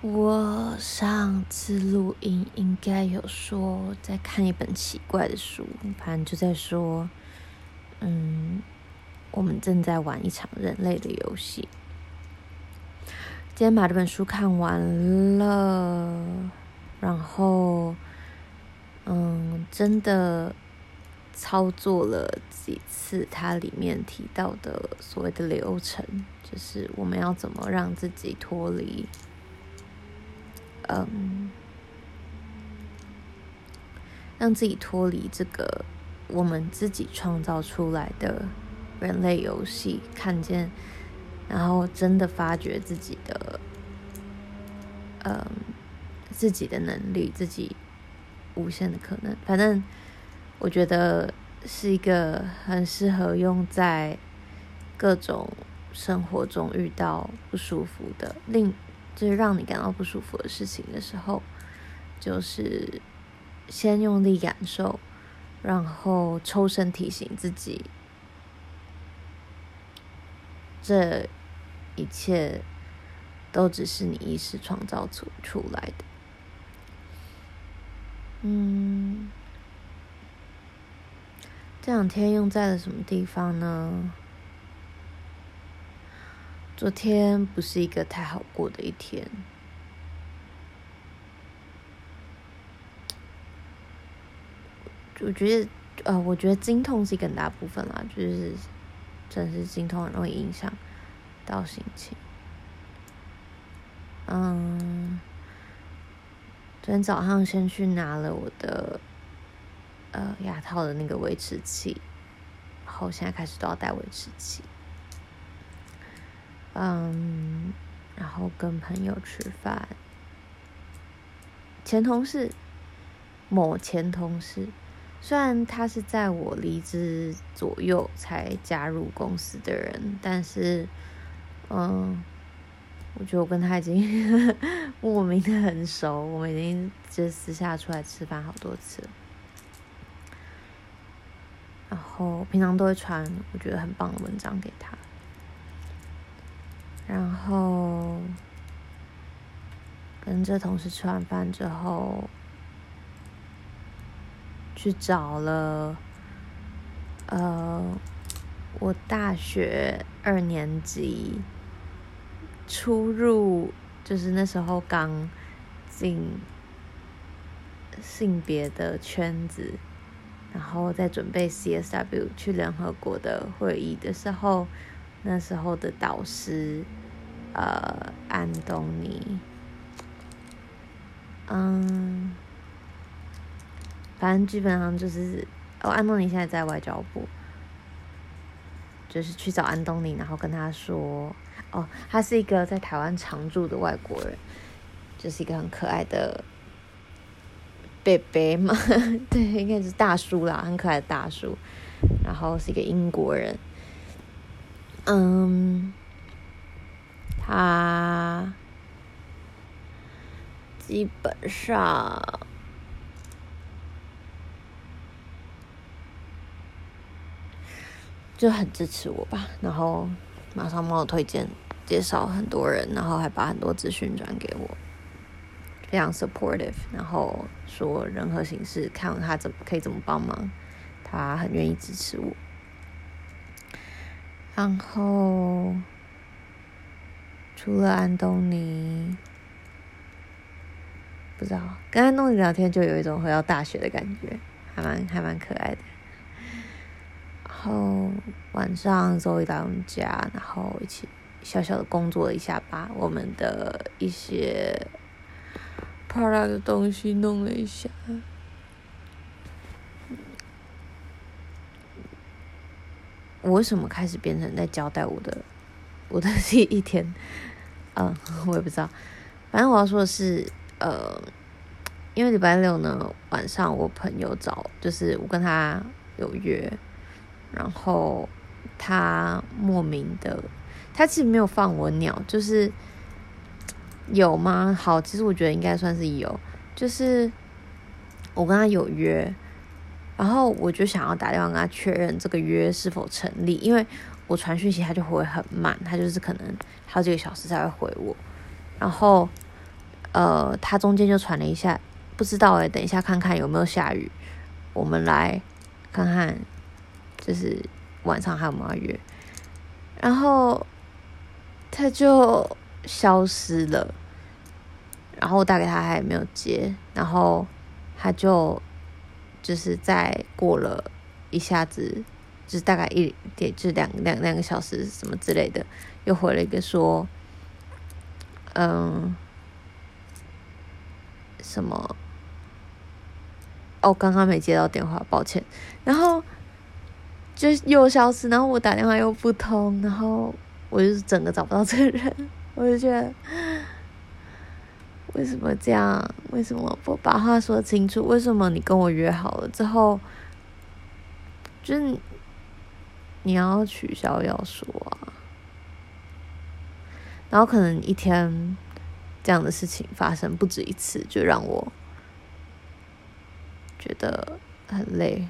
我上次录音应该有说在看一本奇怪的书，反正就在说，嗯，我们正在玩一场人类的游戏。今天把这本书看完了，然后，嗯，真的。操作了几次，它里面提到的所谓的流程，就是我们要怎么让自己脱离，嗯，让自己脱离这个我们自己创造出来的人类游戏，看见，然后真的发掘自己的，嗯，自己的能力，自己无限的可能，反正。我觉得是一个很适合用在各种生活中遇到不舒服的，令就是让你感到不舒服的事情的时候，就是先用力感受，然后抽身提醒自己，这一切都只是你意识创造出出来的。嗯。这两天用在了什么地方呢？昨天不是一个太好过的一天。我觉得，呃，我觉得经痛是一个很大部分啦，就是，真是经痛很容易影响到心情。嗯，昨天早上先去拿了我的。呃，牙套的那个维持器，然后现在开始都要戴维持器。嗯，然后跟朋友吃饭，前同事，某前同事，虽然他是在我离职左右才加入公司的人，但是，嗯，我觉得我跟他已经 莫名的很熟，我们已经就私下出来吃饭好多次了。然后平常都会传我觉得很棒的文章给他，然后跟这同事吃完饭之后，去找了呃我大学二年级初入，就是那时候刚进性别的圈子。然后在准备 CSW 去联合国的会议的时候，那时候的导师，呃，安东尼，嗯，反正基本上就是，哦，安东尼现在在外交部，就是去找安东尼，然后跟他说，哦，他是一个在台湾常住的外国人，就是一个很可爱的。贝贝嘛，对，应该是大叔啦，很可爱的大叔，然后是一个英国人，嗯，他基本上就很支持我吧，然后马上帮我推荐介绍很多人，然后还把很多资讯转给我。非常 supportive，然后说任何形式看他怎么可以怎么帮忙，他很愿意支持我。然后除了安东尼，不知道跟安东尼聊天就有一种回到大学的感觉，还蛮还蛮可爱的。然后晚上周一到我们家，然后一起小小的工作了一下，把我们的一些。怕他的东西弄了一下。我为什么开始变成在交代我的我的 第一天？嗯，我也不知道。反正我要说的是，呃，因为礼拜六呢晚上，我朋友找，就是我跟他有约，然后他莫名的，他其实没有放我鸟，就是。有吗？好，其实我觉得应该算是有。就是我跟他有约，然后我就想要打电话跟他确认这个约是否成立，因为我传讯息他就回很慢，他就是可能好几个小时才会回我。然后呃，他中间就传了一下，不知道哎，等一下看看有没有下雨，我们来看看，就是晚上还有没有约，然后他就消失了，然后我打给他，他也没有接，然后他就就是再过了一下子，就是大概一点，就两两两个小时什么之类的，又回了一个说，嗯。什么？哦，刚刚没接到电话，抱歉。然后就又消失，然后我打电话又不通，然后我就是整个找不到这个人，我就觉得为什么这样？为什么不把话说清楚？为什么你跟我约好了之后，就是你要取消要说啊？然后可能一天。这样的事情发生不止一次，就让我觉得很累。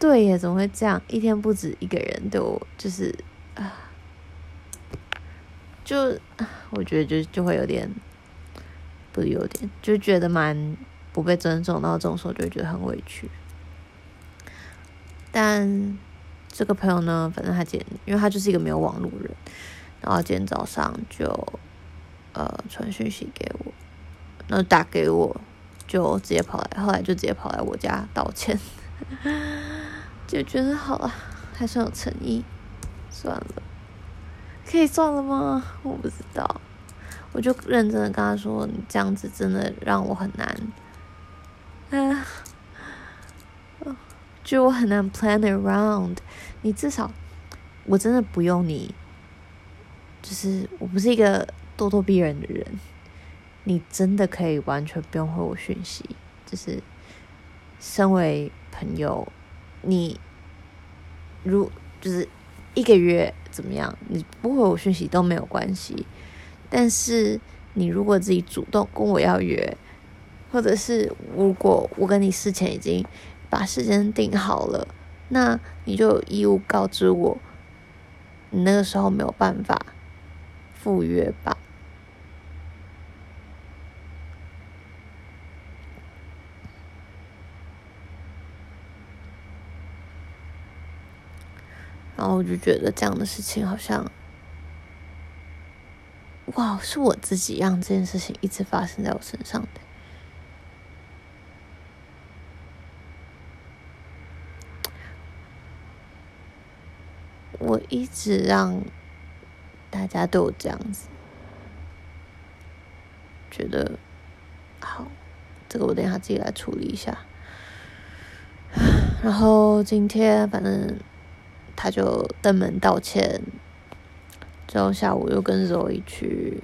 对耶，怎么会这样？一天不止一个人对我，就是啊，就我觉得就就会有点，不是有点，就觉得蛮不被尊重，然后这种时候就会觉得很委屈。但这个朋友呢，反正他今天，因为他就是一个没有网络人，然后今天早上就。呃，传讯息给我，然后打给我，就直接跑来，后来就直接跑来我家道歉，就觉得好了，还算有诚意，算了，可以算了吗？我不知道，我就认真的跟他说，你这样子真的让我很难，哎，就我很难 plan around，你至少，我真的不用你，就是我不是一个。咄咄逼人的人，你真的可以完全不用回我讯息。就是身为朋友，你如就是一个月怎么样，你不回我讯息都没有关系。但是你如果自己主动跟我要约，或者是如果我跟你事前已经把时间定好了，那你就有义务告知我，你那个时候没有办法赴约吧。然后我就觉得这样的事情好像，哇，是我自己让这件事情一直发生在我身上的。我一直让大家都有这样子，觉得好，这个我等一下自己来处理一下。然后今天反正。他就登门道歉，之后下午又跟 Zoe 去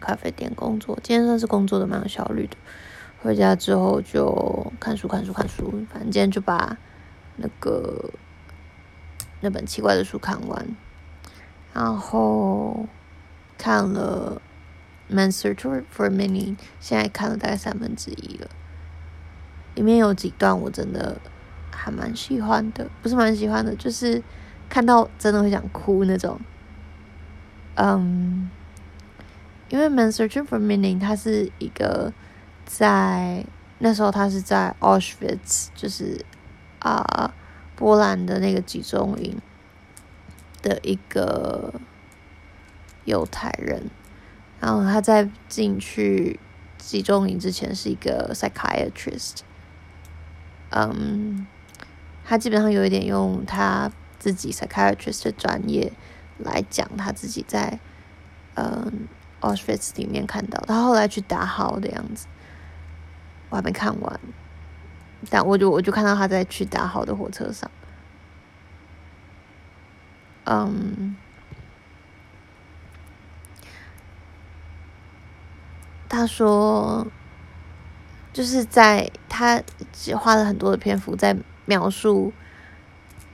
咖啡店工作。今天算是工作的蛮有效率的。回家之后就看书，看书，看书。反正今天就把那个那本奇怪的书看完，然后看了《Man's Search for Meaning》，现在看了大概三分之一了。里面有几段我真的。还蛮喜欢的，不是蛮喜欢的，就是看到真的会想哭那种。嗯，因为《Man Searching for Meaning》它是一个在那时候他是在 Auschwitz，就是啊、波兰的那个集中营的一个犹太人，然后他在进去集中营之前是一个 psychiatrist，嗯。他基本上有一点用他自己 psychiatrist 的专业来讲他自己在嗯 Auschwitz 里面看到，他后来去打好的样子，我还没看完，但我就我就看到他在去打好的火车上，嗯，他说就是在他只花了很多的篇幅在。描述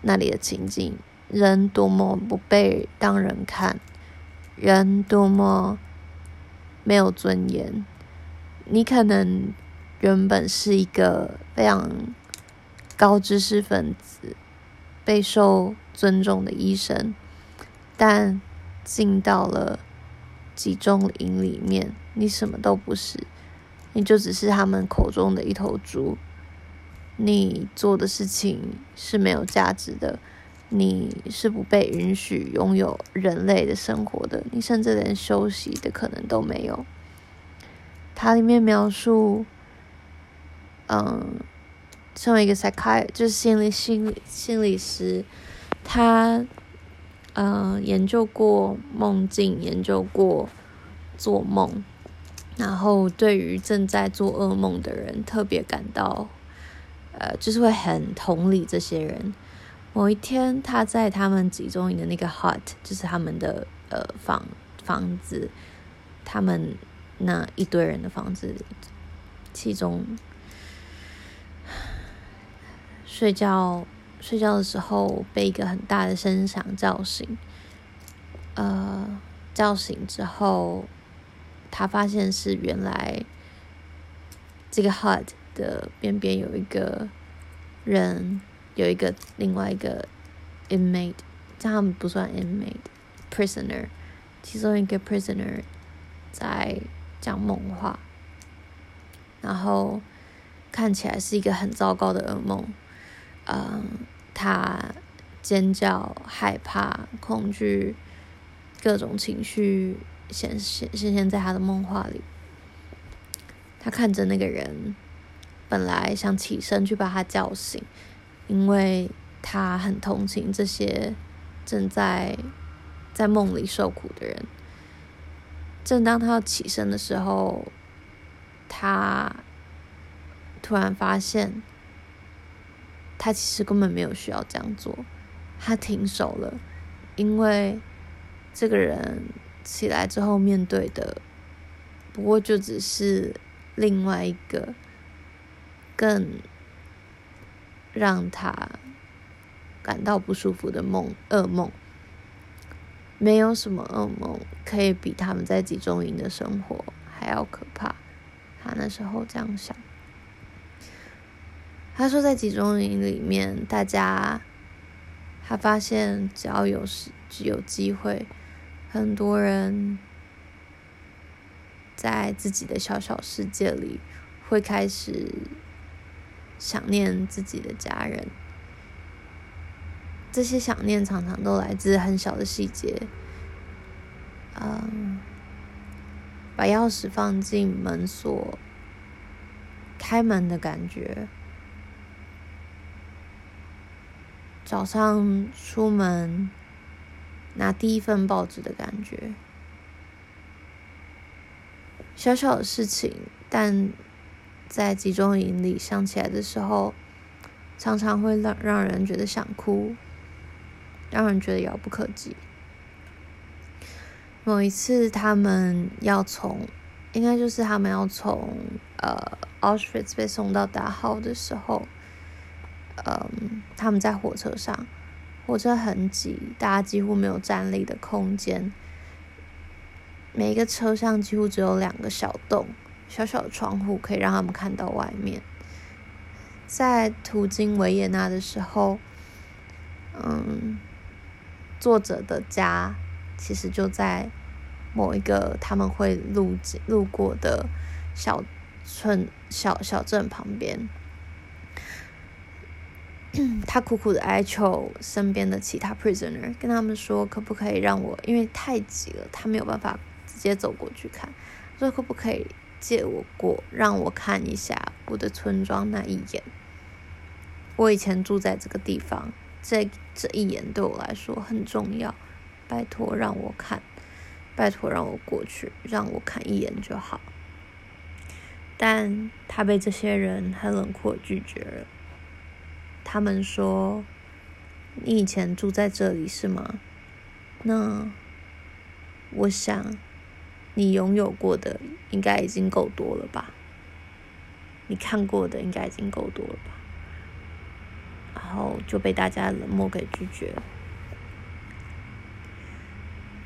那里的情景，人多么不被当人看，人多么没有尊严。你可能原本是一个非常高知识分子，备受尊重的医生，但进到了集中营里面，你什么都不是，你就只是他们口中的一头猪。你做的事情是没有价值的，你是不被允许拥有人类的生活的，你甚至连休息的可能都没有。它里面描述，嗯，身为一个 psychi 就是心理心理心理师，他。呃，研究过梦境，研究过做梦，然后对于正在做噩梦的人特别感到，呃，就是会很同理这些人。某一天，他在他们集中营的那个 hut，就是他们的呃房房子，他们那一堆人的房子，其中睡觉。睡觉的时候被一个很大的声响叫醒，呃，叫醒之后，他发现是原来这个 hut 的边边有一个人，有一个另外一个 inmate，这他们不算 inmate，prisoner，其中一个 prisoner 在讲梦话，然后看起来是一个很糟糕的噩梦，嗯。他尖叫、害怕、恐惧，各种情绪显现显现在他的梦话里。他看着那个人，本来想起身去把他叫醒，因为他很同情这些正在在梦里受苦的人。正当他要起身的时候，他突然发现。他其实根本没有需要这样做，他停手了，因为这个人起来之后面对的，不过就只是另外一个更让他感到不舒服的梦，噩梦。没有什么噩梦可以比他们在集中营的生活还要可怕，他那时候这样想。他说，在集中营里面，大家他发现，只要有时只有机会，很多人在自己的小小世界里会开始想念自己的家人。这些想念常常都来自很小的细节，嗯，把钥匙放进门锁，开门的感觉。早上出门拿第一份报纸的感觉，小小的事情，但在集中营里想起来的时候，常常会让让人觉得想哭，让人觉得遥不可及。某一次，他们要从，应该就是他们要从呃 Auschwitz 被送到达浩的时候。嗯，他们在火车上，火车很挤，大家几乎没有站立的空间。每一个车厢几乎只有两个小洞，小小的窗户可以让他们看到外面。在途经维也纳的时候，嗯，作者的家其实就在某一个他们会路路过的小村小小镇旁边。他苦苦的哀求身边的其他 prisoner，跟他们说，可不可以让我，因为太挤了，他没有办法直接走过去看，说可不可以借我过，让我看一下我的村庄那一眼。我以前住在这个地方，这这一眼对我来说很重要，拜托让我看，拜托让我过去，让我看一眼就好。但他被这些人很冷酷拒绝了。他们说：“你以前住在这里是吗？那我想你拥有过的应该已经够多了吧？你看过的应该已经够多了吧？”然后就被大家冷漠给拒绝了。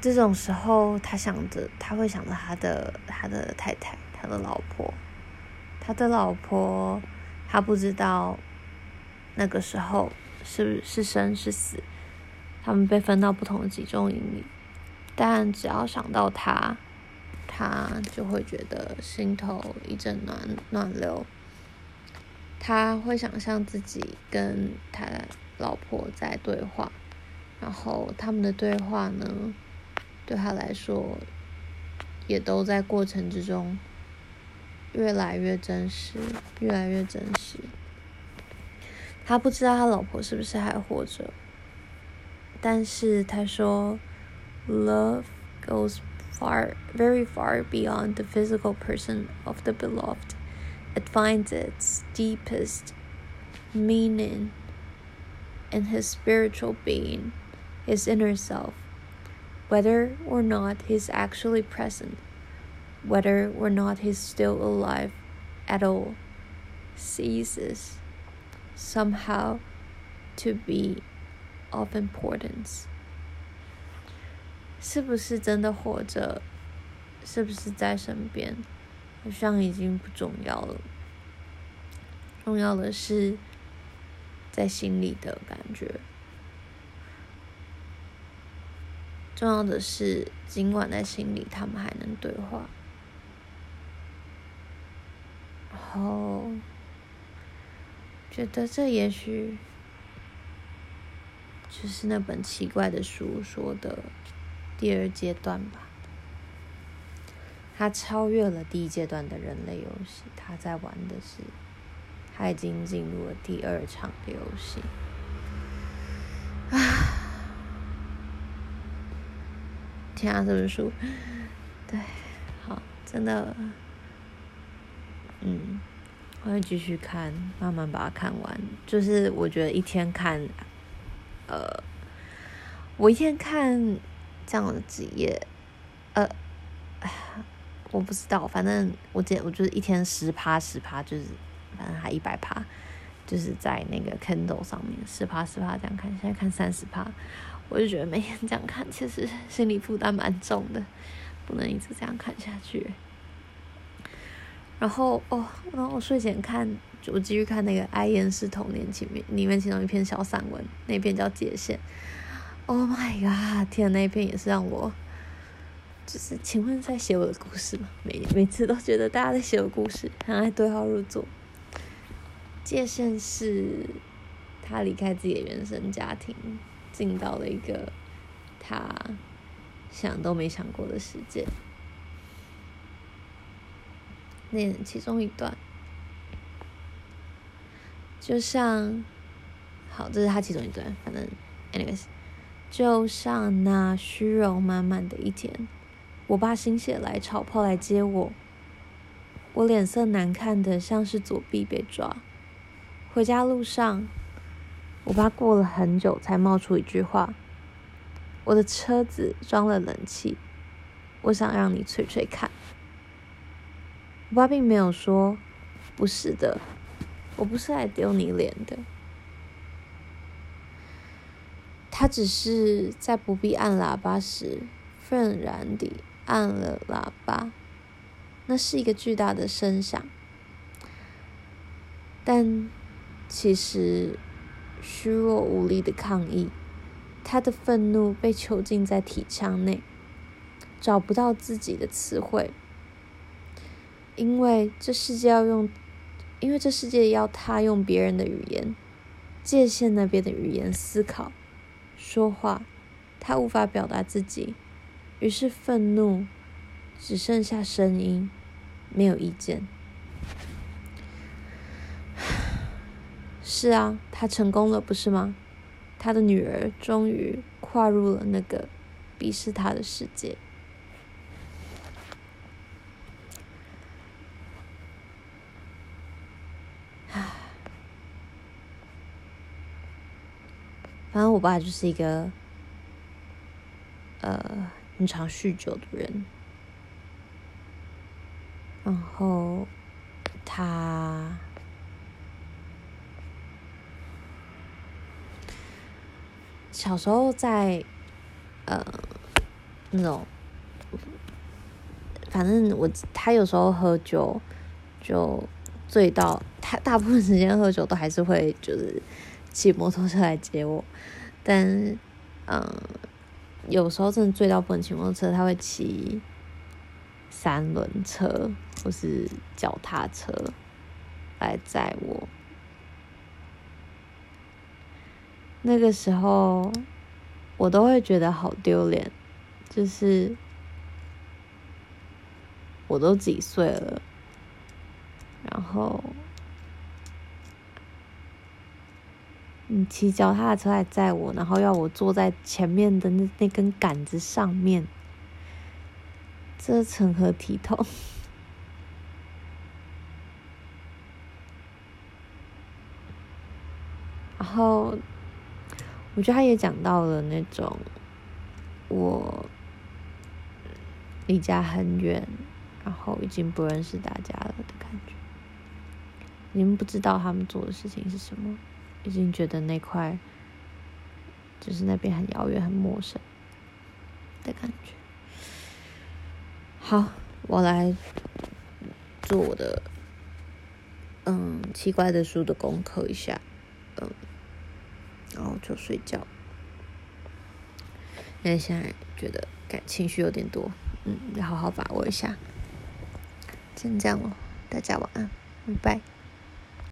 这种时候，他想着，他会想着他的他的太太，他的老婆，他的老婆，他不知道。那个时候是是生是死，他们被分到不同的集中营里，但只要想到他，他就会觉得心头一阵暖暖流。他会想象自己跟他老婆在对话，然后他们的对话呢，对他来说，也都在过程之中越来越真实，越来越真实。他不知道他老婆是不是还活着，但是他说，Love goes far, very far beyond the physical person of the beloved. It finds its deepest meaning in his spiritual being, his inner self. Whether or not he's actually present, whether or not he's still alive at all, ceases Somehow to be of importance. 是不是真的活着？是不是在身边？好像已经不重要了，重要的是在心里的感觉。重要的是，尽管在心里，他们还能对话。然后觉得这也许就是那本奇怪的书说的第二阶段吧。他超越了第一阶段的人类游戏，他在玩的是，他已经进入了第二场的游戏。啊！天啊，这本书，对，好，真的，嗯，我会继续看，慢慢把它看完。就是我觉得一天看，呃，我一天看这样的几页，呃。我不知道，反正我记得我就是一天十趴十趴，就是反正还一百趴，就是在那个 Kindle 上面十趴十趴这样看。现在看三十趴，我就觉得每天这样看，其实心理负担蛮重的，不能一直这样看下去。然后哦，然后我睡前看，我继续看那个《哀严实童年》前面里面其中一篇小散文，那篇叫《界限》。Oh my god！天，那篇也是让我。就是，请问在写我的故事吗？每每次都觉得大家在写我的故事，很爱对号入座。界限是，他离开自己的原生家庭，进到了一个他想都没想过的世界。那其中一段，就像，好，这是他其中一段，反正，anyways，就像那虚荣满满的一天。我爸心血来潮跑来接我，我脸色难看的像是左臂被抓。回家路上，我爸过了很久才冒出一句话：“我的车子装了冷气，我想让你吹吹看。”我爸并没有说：“不是的，我不是来丢你脸的。”他只是在不必按喇叭时，愤然地。按了喇叭，那是一个巨大的声响，但其实虚弱无力的抗议，他的愤怒被囚禁在体腔内，找不到自己的词汇，因为这世界要用，因为这世界要他用别人的语言，界限那边的语言思考、说话，他无法表达自己。于是愤怒只剩下声音，没有意见。是啊，他成功了，不是吗？他的女儿终于跨入了那个鄙视他的世界。反正我爸就是一个，呃。经常酗酒的人，然后他小时候在呃那种，反正我他有时候喝酒就醉到，他大部分时间喝酒都还是会就是骑摩托车来接我，但嗯。有时候真的醉到不能骑摩托车，他会骑三轮车或是脚踏车来载我。那个时候，我都会觉得好丢脸，就是我都几岁了，然后你骑脚踏车来载我，然后要我坐在前面的那那根杆子上面，这成何体统？然后。我觉得他也讲到了那种我离家很远，然后已经不认识大家了的感觉。你们不知道他们做的事情是什么，已经觉得那块就是那边很遥远、很陌生的感觉。好，我来做我的嗯奇怪的书的功课一下，嗯。然后就睡觉，因为现在觉得感情绪有点多，嗯，要好好把握一下。先这样咯，大家晚安，拜拜。